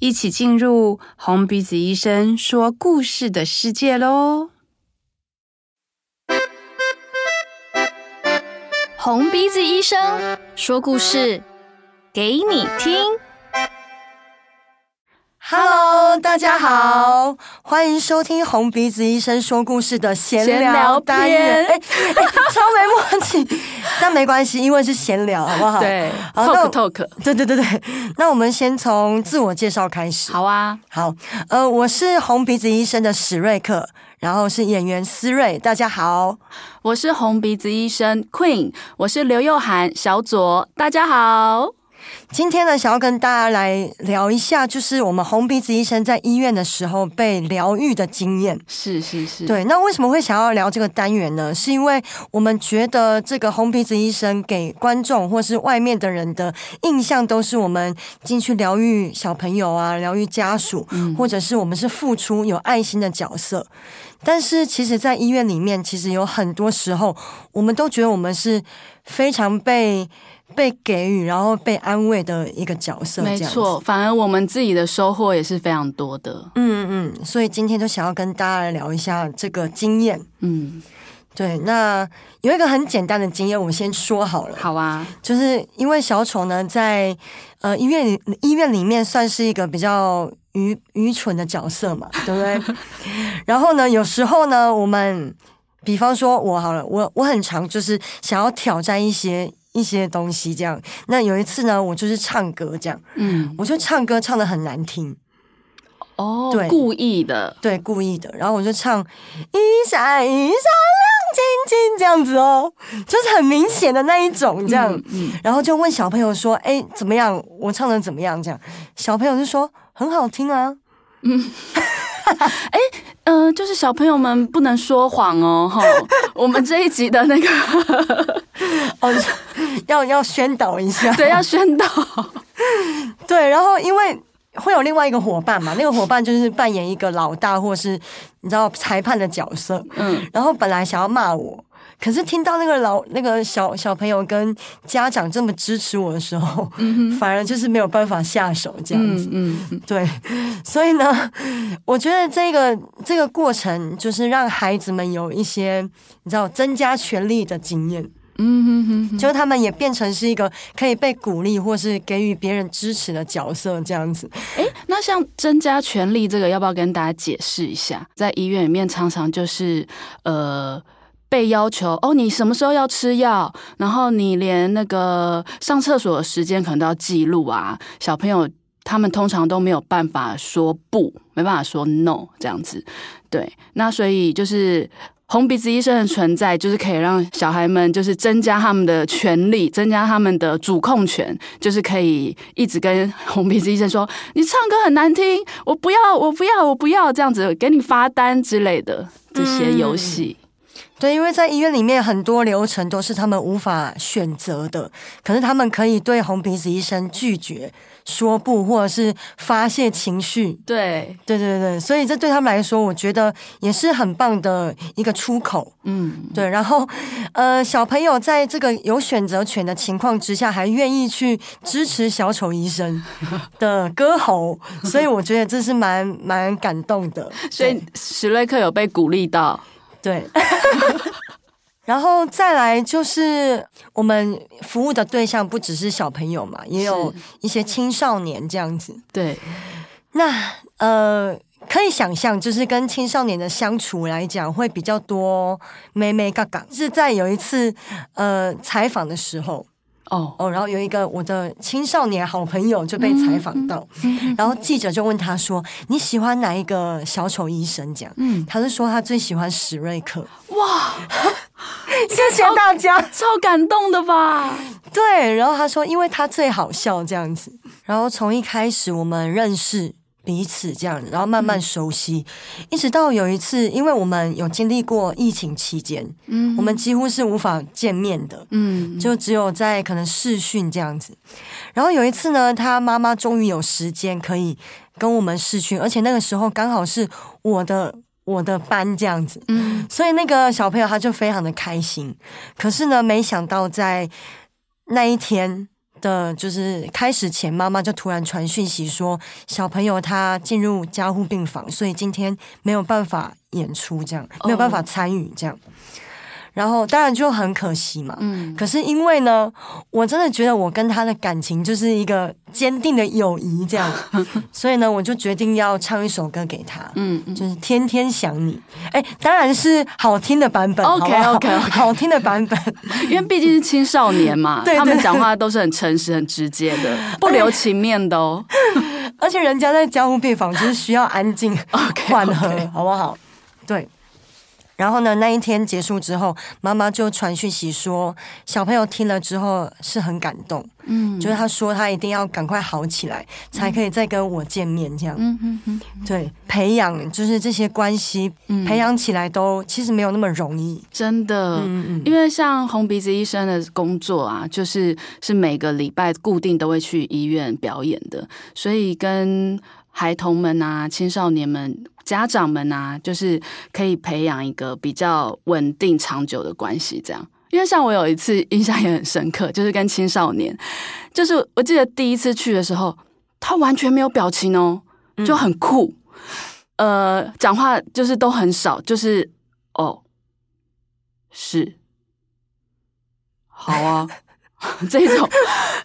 一起进入红鼻子医生说故事的世界喽！红鼻子医生说故事给你听。Hello，大家好，欢迎收听红鼻子医生说故事的闲聊单元。哎，超没默契，但没关系，因为是闲聊，好不好？对好，talk talk。对对对对，那我们先从自我介绍开始。好啊，好，呃，我是红鼻子医生的史瑞克，然后是演员思瑞。大家好，我是红鼻子医生 Queen，我是刘又涵小左。大家好。今天呢，想要跟大家来聊一下，就是我们红鼻子医生在医院的时候被疗愈的经验。是是是，对。那为什么会想要聊这个单元呢？是因为我们觉得这个红鼻子医生给观众或是外面的人的印象，都是我们进去疗愈小朋友啊，疗愈家属，或者是我们是付出有爱心的角色。但是其实，在医院里面，其实有很多时候，我们都觉得我们是非常被。被给予，然后被安慰的一个角色，没错。反而我们自己的收获也是非常多的。嗯嗯，所以今天就想要跟大家来聊一下这个经验。嗯，对。那有一个很简单的经验，我们先说好了。好啊，就是因为小丑呢，在呃医院里医院里面算是一个比较愚愚蠢的角色嘛，对不对？然后呢，有时候呢，我们比方说我好了，我我很常就是想要挑战一些。一些东西这样，那有一次呢，我就是唱歌这样，嗯，我就唱歌唱得很难听，哦，对，故意的，对，故意的，然后我就唱一闪一闪亮晶晶这样子哦，就是很明显的那一种这样，嗯，嗯，然后就问小朋友说，哎，怎么样？我唱的怎么样？这样，小朋友就说很好听啊，嗯。哎，嗯、呃，就是小朋友们不能说谎哦，哈。我们这一集的那个 哦，要要宣导一下，对，要宣导，对。然后因为会有另外一个伙伴嘛，那个伙伴就是扮演一个老大或是你知道裁判的角色，嗯。然后本来想要骂我。可是听到那个老那个小小朋友跟家长这么支持我的时候，嗯、反而就是没有办法下手这样子。嗯，嗯对，所以呢，我觉得这个这个过程就是让孩子们有一些你知道增加权力的经验。嗯哼哼哼，就他们也变成是一个可以被鼓励或是给予别人支持的角色这样子。哎，那像增加权力这个，要不要跟大家解释一下？在医院里面常常就是呃。被要求哦，你什么时候要吃药？然后你连那个上厕所的时间可能都要记录啊。小朋友他们通常都没有办法说不，没办法说 no 这样子。对，那所以就是红鼻子医生的存在，就是可以让小孩们就是增加他们的权利，增加他们的主控权，就是可以一直跟红鼻子医生说：“你唱歌很难听，我不要，我不要，我不要。”这样子给你发单之类的这些游戏。嗯对，因为在医院里面很多流程都是他们无法选择的，可是他们可以对红鼻子医生拒绝说不，或者是发泄情绪。对，对对对，所以这对他们来说，我觉得也是很棒的一个出口。嗯，对。然后，呃，小朋友在这个有选择权的情况之下，还愿意去支持小丑医生 的歌喉，所以我觉得这是蛮蛮感动的。所以史瑞克有被鼓励到。对，然后再来就是我们服务的对象不只是小朋友嘛，也有一些青少年这样子。对，那呃，可以想象，就是跟青少年的相处来讲，会比较多妹妹嘎嘎。是在有一次呃采访的时候。哦哦，然后有一个我的青少年好朋友就被采访到，然后记者就问他说：“你喜欢哪一个小丑医生？”这样，嗯，他就说他最喜欢史瑞克。哇，谢谢大家，超感动的吧？对，然后他说，因为他最好笑这样子。然后从一开始我们认识彼此这样，然后慢慢熟悉，嗯、一直到有一次，因为我们有经历过疫情期间，嗯，我们几乎是无法见面的，嗯，就只有在可能视讯这样子。然后有一次呢，他妈妈终于有时间可以跟我们视讯，而且那个时候刚好是我的我的班这样子，嗯，所以那个小朋友他就非常的开心。可是呢，没想到在那一天。的就是开始前，妈妈就突然传讯息说，小朋友他进入加护病房，所以今天没有办法演出，这样没有办法参与这样。然后当然就很可惜嘛，嗯，可是因为呢，我真的觉得我跟他的感情就是一个坚定的友谊这样，所以呢，我就决定要唱一首歌给他，嗯，就是《天天想你》。哎，当然是好听的版本，OK OK 好？听的版本，因为毕竟是青少年嘛，对，他们讲话都是很诚实、很直接的，不留情面的哦。而且人家在加护病房就是需要安静、缓和，好不好？对。然后呢，那一天结束之后，妈妈就传讯息说，小朋友听了之后是很感动，嗯，就是他说他一定要赶快好起来，才可以再跟我见面，这样，嗯嗯嗯，对，培养就是这些关系，培养起来都其实没有那么容易，真的，嗯嗯，因为像红鼻子医生的工作啊，就是是每个礼拜固定都会去医院表演的，所以跟孩童们啊、青少年们。家长们啊，就是可以培养一个比较稳定长久的关系，这样。因为像我有一次印象也很深刻，就是跟青少年，就是我记得第一次去的时候，他完全没有表情哦，就很酷，呃，讲话就是都很少，就是哦，是，好啊。这种，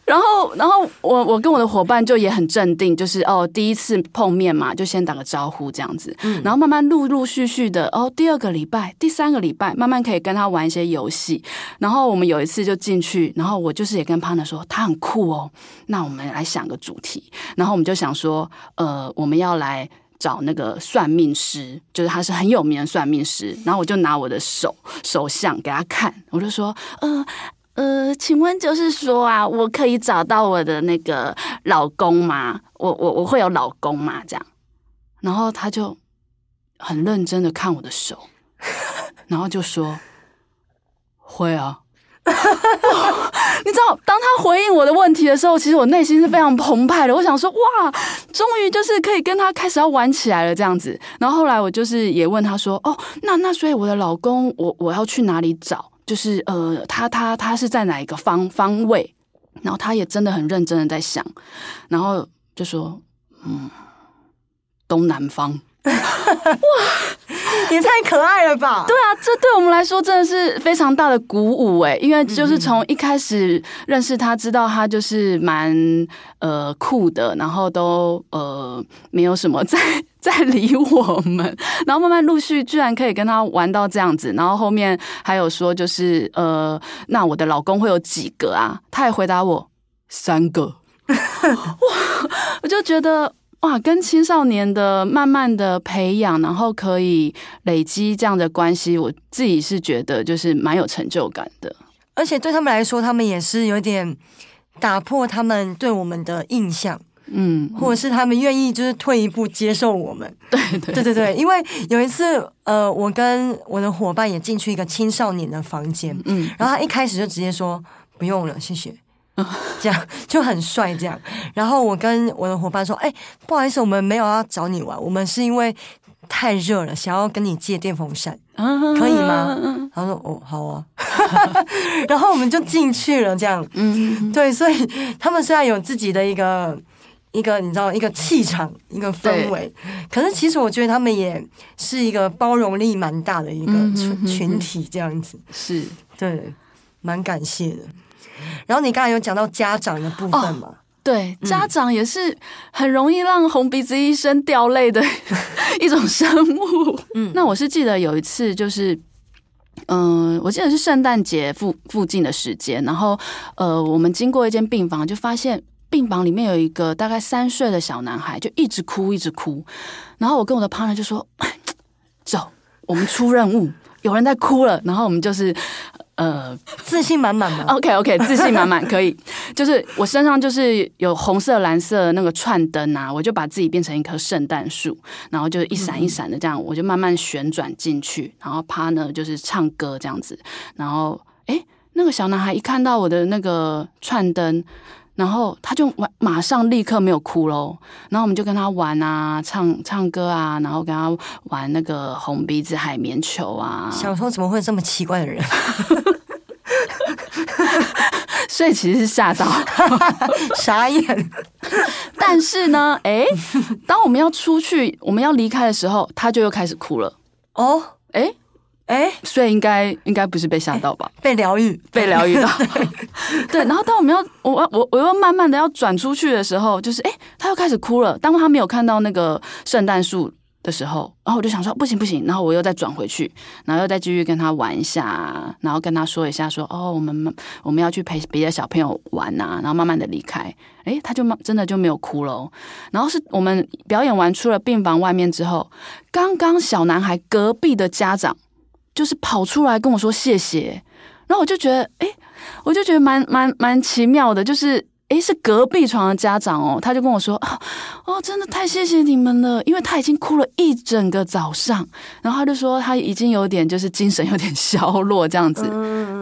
然后，然后我我跟我的伙伴就也很镇定，就是哦，第一次碰面嘛，就先打个招呼这样子，然后慢慢陆陆续续的，哦，第二个礼拜、第三个礼拜，慢慢可以跟他玩一些游戏。然后我们有一次就进去，然后我就是也跟 partner 说他很酷哦，那我们来想个主题，然后我们就想说，呃，我们要来找那个算命师，就是他是很有名的算命师，然后我就拿我的手手相给他看，我就说，呃。呃，请问就是说啊，我可以找到我的那个老公吗？我我我会有老公吗？这样，然后他就很认真的看我的手，然后就说会啊。你知道，当他回应我的问题的时候，其实我内心是非常澎湃的。我想说，哇，终于就是可以跟他开始要玩起来了这样子。然后后来我就是也问他说，哦，那那所以我的老公，我我要去哪里找？就是呃，他他他是在哪一个方方位？然后他也真的很认真的在想，然后就说，嗯，东南方。也太可爱了吧！对啊，这对我们来说真的是非常大的鼓舞诶，因为就是从一开始认识他，知道他就是蛮呃酷的，然后都呃没有什么在在理我们，然后慢慢陆续居然可以跟他玩到这样子，然后后面还有说就是呃，那我的老公会有几个啊？他也回答我三个，哇，我就觉得。哇，跟青少年的慢慢的培养，然后可以累积这样的关系，我自己是觉得就是蛮有成就感的。而且对他们来说，他们也是有点打破他们对我们的印象，嗯，或者是他们愿意就是退一步接受我们。对对对对对，因为有一次，呃，我跟我的伙伴也进去一个青少年的房间，嗯，然后他一开始就直接说不用了，谢谢。这样就很帅，这样。然后我跟我的伙伴说：“哎，不好意思，我们没有要找你玩，我们是因为太热了，想要跟你借电风扇，可以吗？”他说：“哦，好啊。”然后我们就进去了，这样。嗯，对，所以他们虽然有自己的一个一个，你知道，一个气场，一个氛围，可是其实我觉得他们也是一个包容力蛮大的一个群群体，这样子。是对，蛮感谢的。然后你刚才有讲到家长的部分嘛？哦、对，家长也是很容易让红鼻子医生掉泪的 一种生物。嗯，那我是记得有一次，就是嗯、呃，我记得是圣诞节附附近的时间，然后呃，我们经过一间病房，就发现病房里面有一个大概三岁的小男孩，就一直哭，一直哭。然后我跟我的 partner 就说：“走，我们出任务，有人在哭了。”然后我们就是。呃，自信满满吗？OK OK，自信满满可以。就是我身上就是有红色、蓝色那个串灯啊，我就把自己变成一棵圣诞树，然后就一闪一闪的这样，我就慢慢旋转进去，然后趴呢就是唱歌这样子。然后哎，那个小男孩一看到我的那个串灯。然后他就马马上立刻没有哭喽，然后我们就跟他玩啊，唱唱歌啊，然后跟他玩那个红鼻子海绵球啊。小时候怎么会有这么奇怪的人？所以其实是吓到 傻眼。但是呢，哎，当我们要出去，我们要离开的时候，他就又开始哭了。哦，哎。哎，所以应该应该不是被吓到吧？被疗愈，被疗愈到。对，对，然后当我们要我我我又慢慢的要转出去的时候，就是哎，他又开始哭了。当他没有看到那个圣诞树的时候，然后我就想说不行不行，然后我又再转回去，然后又再继续跟他玩一下，然后跟他说一下说哦，我们我们要去陪别的小朋友玩呐，然后慢慢的离开。哎，他就慢真的就没有哭了。然后是我们表演完出了病房外面之后，刚刚小男孩隔壁的家长。就是跑出来跟我说谢谢，然后我就觉得，哎，我就觉得蛮蛮蛮奇妙的，就是，哎，是隔壁床的家长哦，他就跟我说，啊，哦，真的太谢谢你们了，因为他已经哭了一整个早上，然后他就说他已经有点就是精神有点消弱这样子，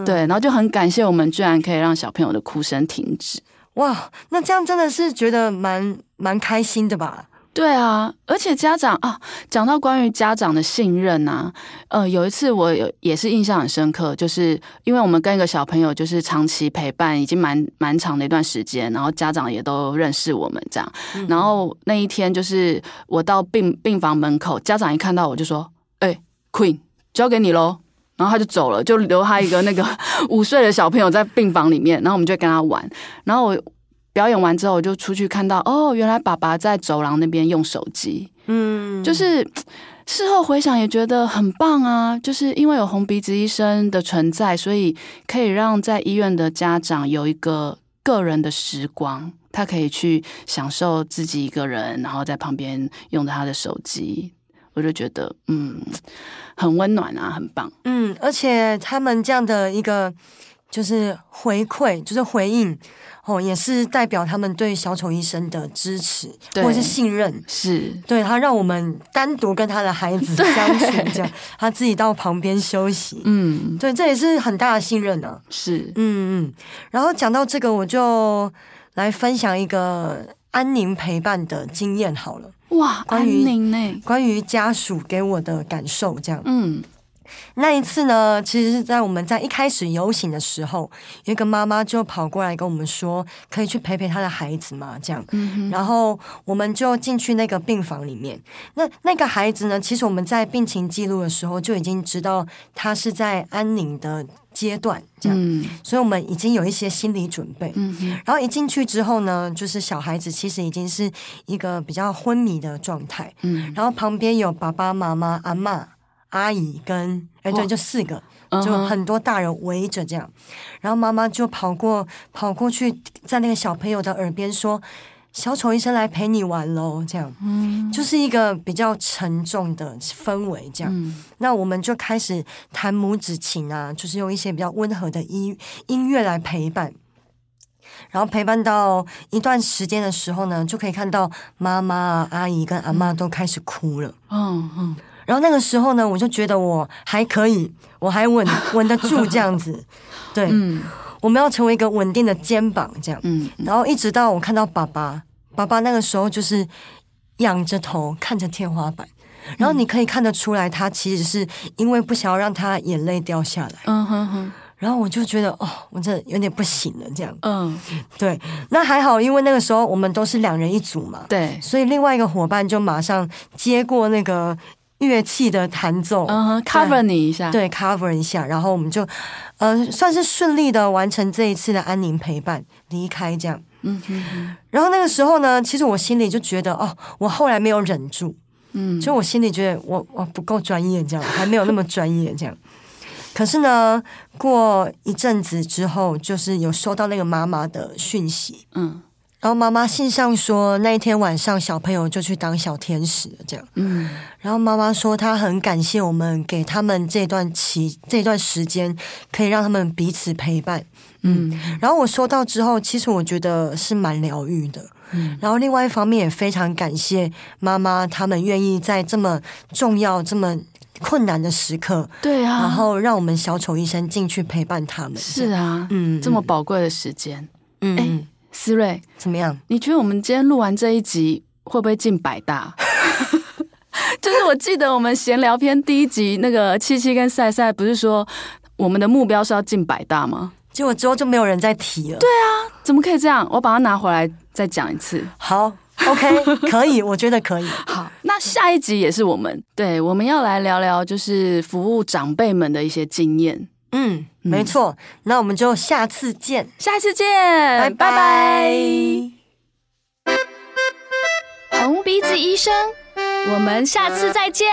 对，然后就很感谢我们居然可以让小朋友的哭声停止，哇，那这样真的是觉得蛮蛮开心的吧？对啊，而且家长啊，讲到关于家长的信任啊，呃，有一次我有也是印象很深刻，就是因为我们跟一个小朋友就是长期陪伴，已经蛮蛮长的一段时间，然后家长也都认识我们这样，然后那一天就是我到病病房门口，家长一看到我就说：“哎，Queen，交给你喽。”然后他就走了，就留他一个那个 五岁的小朋友在病房里面，然后我们就跟他玩，然后我。表演完之后，我就出去看到，哦，原来爸爸在走廊那边用手机。嗯，就是 事后回想也觉得很棒啊，就是因为有红鼻子医生的存在，所以可以让在医院的家长有一个个人的时光，他可以去享受自己一个人，然后在旁边用着他的手机，我就觉得嗯，很温暖啊，很棒。嗯，而且他们这样的一个就是回馈，就是回应。哦，也是代表他们对小丑医生的支持或者是信任，是对他让我们单独跟他的孩子相处，这样他自己到旁边休息。嗯，对，这也是很大的信任呢、啊。是，嗯嗯。然后讲到这个，我就来分享一个安宁陪伴的经验好了。哇，关于安宁呢？关于家属给我的感受，这样，嗯。那一次呢，其实是在我们在一开始游行的时候，有一个妈妈就跑过来跟我们说，可以去陪陪她的孩子嘛，这样。嗯。然后我们就进去那个病房里面。那那个孩子呢，其实我们在病情记录的时候就已经知道他是在安宁的阶段，这样。嗯。所以我们已经有一些心理准备。嗯。然后一进去之后呢，就是小孩子其实已经是一个比较昏迷的状态。嗯。然后旁边有爸爸妈妈、阿嬷。阿姨跟哎对，就四个，就很多大人围着这样，然后妈妈就跑过跑过去，在那个小朋友的耳边说：“小丑医生来陪你玩喽。”这样，嗯，就是一个比较沉重的氛围。这样，那我们就开始弹母子琴啊，就是用一些比较温和的音音乐来陪伴，然后陪伴到一段时间的时候呢，就可以看到妈妈、阿姨跟阿妈都开始哭了。嗯嗯。然后那个时候呢，我就觉得我还可以，我还稳 稳得住这样子。对，嗯，我们要成为一个稳定的肩膀，这样。嗯，然后一直到我看到爸爸，爸爸那个时候就是仰着头看着天花板，然后你可以看得出来，他其实是因为不想要让他眼泪掉下来。嗯哼哼。然后我就觉得，哦，我这有点不行了，这样。嗯，对。那还好，因为那个时候我们都是两人一组嘛。对。所以另外一个伙伴就马上接过那个。乐器的弹奏，嗯、uh-huh，cover 你一下，对，cover 一下，然后我们就，呃，算是顺利的完成这一次的安宁陪伴，离开这样，嗯哼。然后那个时候呢，其实我心里就觉得，哦，我后来没有忍住，嗯，就我心里觉得我我不够专业，这样还没有那么专业，这样。可是呢，过一阵子之后，就是有收到那个妈妈的讯息，嗯。然后妈妈信上说，那一天晚上小朋友就去当小天使了，这样。嗯。然后妈妈说，她很感谢我们给他们这段期这段时间，可以让他们彼此陪伴。嗯。然后我收到之后，其实我觉得是蛮疗愈的。嗯。然后另外一方面也非常感谢妈妈，他们愿意在这么重要、这么困难的时刻，对啊，然后让我们小丑医生进去陪伴他们。是啊，嗯，这么宝贵的时间，嗯。诶思睿怎么样？你觉得我们今天录完这一集会不会进百大？就是我记得我们闲聊篇第一集那个七七跟赛赛不是说我们的目标是要进百大吗？结果之后就没有人再提了。对啊，怎么可以这样？我把它拿回来再讲一次。好，OK，可以，我觉得可以。好，那下一集也是我们，对，我们要来聊聊就是服务长辈们的一些经验。嗯没错。那我们就下次见。下次见拜拜。红鼻子医生我们下次再见。